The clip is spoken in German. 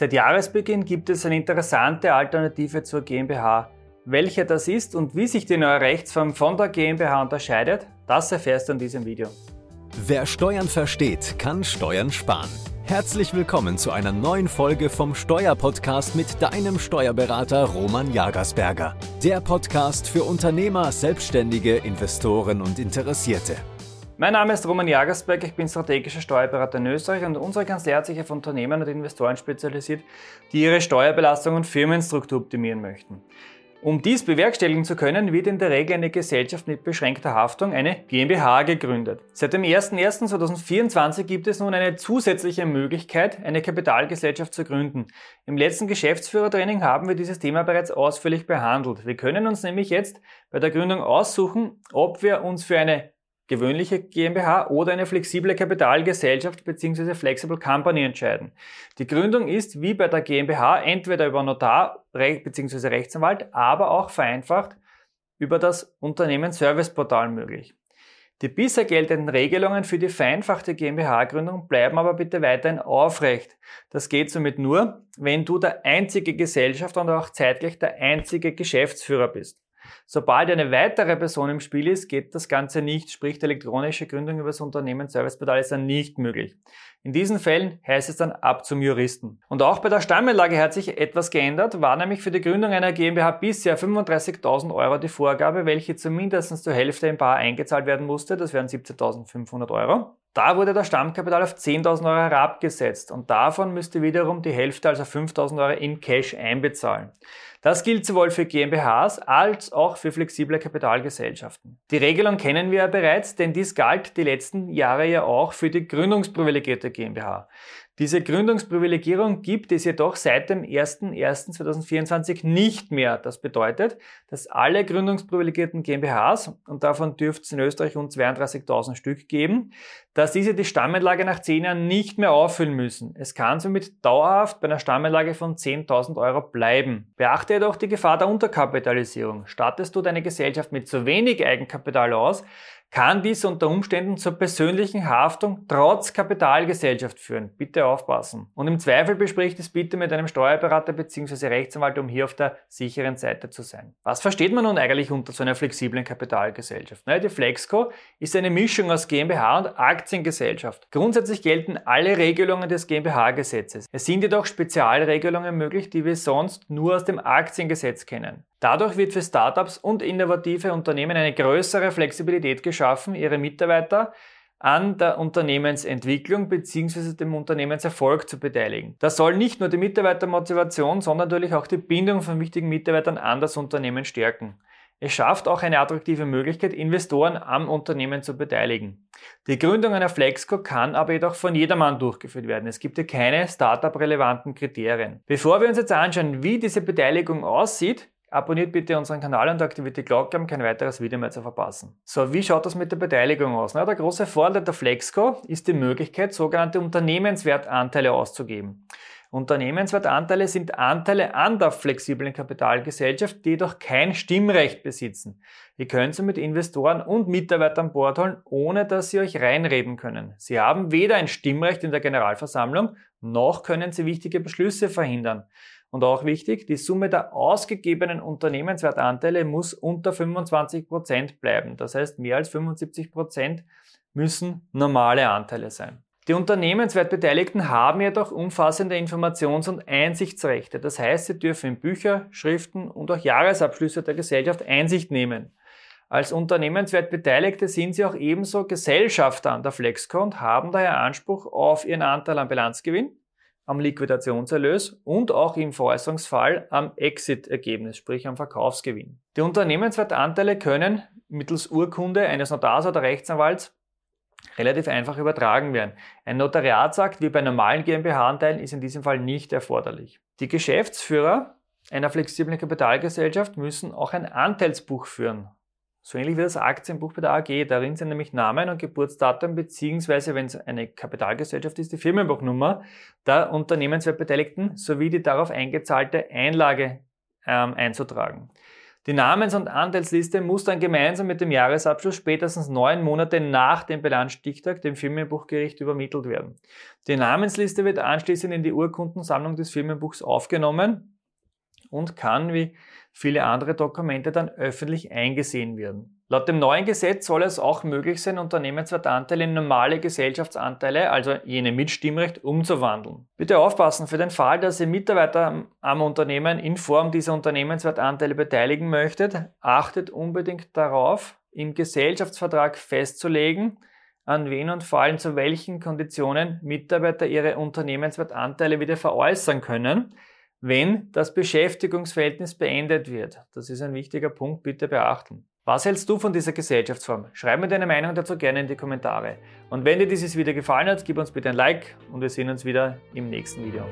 Seit Jahresbeginn gibt es eine interessante Alternative zur GmbH. Welche das ist und wie sich die neue Rechtsform von der GmbH unterscheidet, das erfährst du in diesem Video. Wer Steuern versteht, kann Steuern sparen. Herzlich willkommen zu einer neuen Folge vom Steuerpodcast mit deinem Steuerberater Roman Jagersberger. Der Podcast für Unternehmer, Selbstständige, Investoren und Interessierte. Mein Name ist Roman Jagersberg, ich bin strategischer Steuerberater in Österreich und unsere Kanzlei hat sich auf Unternehmen und Investoren spezialisiert, die ihre Steuerbelastung und Firmenstruktur optimieren möchten. Um dies bewerkstelligen zu können, wird in der Regel eine Gesellschaft mit beschränkter Haftung, eine GmbH, gegründet. Seit dem 01.01.2024 gibt es nun eine zusätzliche Möglichkeit, eine Kapitalgesellschaft zu gründen. Im letzten Geschäftsführertraining haben wir dieses Thema bereits ausführlich behandelt. Wir können uns nämlich jetzt bei der Gründung aussuchen, ob wir uns für eine gewöhnliche GmbH oder eine flexible Kapitalgesellschaft bzw. Flexible Company entscheiden. Die Gründung ist wie bei der GmbH entweder über Notar bzw. Rechtsanwalt, aber auch vereinfacht über das Unternehmensserviceportal möglich. Die bisher geltenden Regelungen für die vereinfachte GmbH-Gründung bleiben aber bitte weiterhin aufrecht. Das geht somit nur, wenn du der einzige Gesellschafter und auch zeitgleich der einzige Geschäftsführer bist. Sobald eine weitere Person im Spiel ist, geht das Ganze nicht, sprich die elektronische Gründung über das Unternehmen Serviceportal ist dann nicht möglich. In diesen Fällen heißt es dann ab zum Juristen. Und auch bei der Stammanlage hat sich etwas geändert, war nämlich für die Gründung einer GmbH bisher 35.000 Euro die Vorgabe, welche zumindest zur Hälfte im Paar eingezahlt werden musste, das wären 17.500 Euro. Da wurde das Stammkapital auf 10.000 Euro herabgesetzt und davon müsste wiederum die Hälfte, also 5.000 Euro in Cash einbezahlen. Das gilt sowohl für GmbHs als auch für flexible Kapitalgesellschaften. Die Regelung kennen wir ja bereits, denn dies galt die letzten Jahre ja auch für die gründungsprivilegierte GmbH. Diese Gründungsprivilegierung gibt es jedoch seit dem 01.01.2024 nicht mehr. Das bedeutet, dass alle gründungsprivilegierten GmbHs, und davon dürfte es in Österreich rund 32.000 Stück geben, dass diese die Stammanlage nach 10 Jahren nicht mehr auffüllen müssen. Es kann somit dauerhaft bei einer Stammanlage von 10.000 Euro bleiben. Beachte jedoch die Gefahr der Unterkapitalisierung. Stattest du deine Gesellschaft mit zu wenig Eigenkapital aus, kann dies unter Umständen zur persönlichen Haftung trotz Kapitalgesellschaft führen. Bitte aufpassen. Und im Zweifel bespricht es bitte mit einem Steuerberater bzw. Rechtsanwalt, um hier auf der sicheren Seite zu sein. Was versteht man nun eigentlich unter so einer flexiblen Kapitalgesellschaft? Naja, die Flexco ist eine Mischung aus GmbH und Aktiengesellschaft. Grundsätzlich gelten alle Regelungen des GmbH-Gesetzes. Es sind jedoch Spezialregelungen möglich, die wir sonst nur aus dem Aktiengesetz kennen. Dadurch wird für Startups und innovative Unternehmen eine größere Flexibilität geschaffen, ihre Mitarbeiter an der Unternehmensentwicklung bzw. dem Unternehmenserfolg zu beteiligen. Das soll nicht nur die Mitarbeitermotivation, sondern natürlich auch die Bindung von wichtigen Mitarbeitern an das Unternehmen stärken. Es schafft auch eine attraktive Möglichkeit, Investoren am Unternehmen zu beteiligen. Die Gründung einer Flexco kann aber jedoch von jedermann durchgeführt werden. Es gibt hier keine Startup-relevanten Kriterien. Bevor wir uns jetzt anschauen, wie diese Beteiligung aussieht, Abonniert bitte unseren Kanal und aktiviert die Glocke, um kein weiteres Video mehr zu verpassen. So, wie schaut das mit der Beteiligung aus? Na, der große Vorteil der Flexco ist die Möglichkeit, sogenannte Unternehmenswertanteile auszugeben. Unternehmenswertanteile sind Anteile an der flexiblen Kapitalgesellschaft, die jedoch kein Stimmrecht besitzen. Ihr könnt sie mit Investoren und Mitarbeitern an Bord holen, ohne dass sie euch reinreden können. Sie haben weder ein Stimmrecht in der Generalversammlung, noch können sie wichtige Beschlüsse verhindern. Und auch wichtig, die Summe der ausgegebenen Unternehmenswertanteile muss unter 25 Prozent bleiben. Das heißt, mehr als 75 Prozent müssen normale Anteile sein. Die Unternehmenswertbeteiligten haben jedoch umfassende Informations- und Einsichtsrechte. Das heißt, sie dürfen in Bücher, Schriften und auch Jahresabschlüsse der Gesellschaft Einsicht nehmen. Als Unternehmenswertbeteiligte sind sie auch ebenso Gesellschafter an der Flexco und haben daher Anspruch auf ihren Anteil am Bilanzgewinn am Liquidationserlös und auch im Veräußerungsfall am Exit-Ergebnis, sprich am Verkaufsgewinn. Die Unternehmenswertanteile können mittels Urkunde eines Notars oder Rechtsanwalts relativ einfach übertragen werden. Ein Notariatsakt wie bei normalen GmbH-Anteilen ist in diesem Fall nicht erforderlich. Die Geschäftsführer einer flexiblen Kapitalgesellschaft müssen auch ein Anteilsbuch führen. So ähnlich wie das Aktienbuch bei der AG. Darin sind nämlich Namen und Geburtsdatum beziehungsweise, wenn es eine Kapitalgesellschaft ist, die Firmenbuchnummer der Unternehmenswertbeteiligten sowie die darauf eingezahlte Einlage ähm, einzutragen. Die Namens- und Anteilsliste muss dann gemeinsam mit dem Jahresabschluss spätestens neun Monate nach dem Bilanzstichtag dem Firmenbuchgericht übermittelt werden. Die Namensliste wird anschließend in die Urkundensammlung des Firmenbuchs aufgenommen und kann, wie viele andere Dokumente, dann öffentlich eingesehen werden. Laut dem neuen Gesetz soll es auch möglich sein, Unternehmenswertanteile in normale Gesellschaftsanteile, also jene mit Stimmrecht, umzuwandeln. Bitte aufpassen, für den Fall, dass ihr Mitarbeiter am Unternehmen in Form dieser Unternehmenswertanteile beteiligen möchtet, achtet unbedingt darauf, im Gesellschaftsvertrag festzulegen, an wen und vor allem zu welchen Konditionen Mitarbeiter ihre Unternehmenswertanteile wieder veräußern können, wenn das Beschäftigungsverhältnis beendet wird. Das ist ein wichtiger Punkt, bitte beachten. Was hältst du von dieser Gesellschaftsform? Schreib mir deine Meinung dazu gerne in die Kommentare. Und wenn dir dieses Video gefallen hat, gib uns bitte ein Like und wir sehen uns wieder im nächsten Video.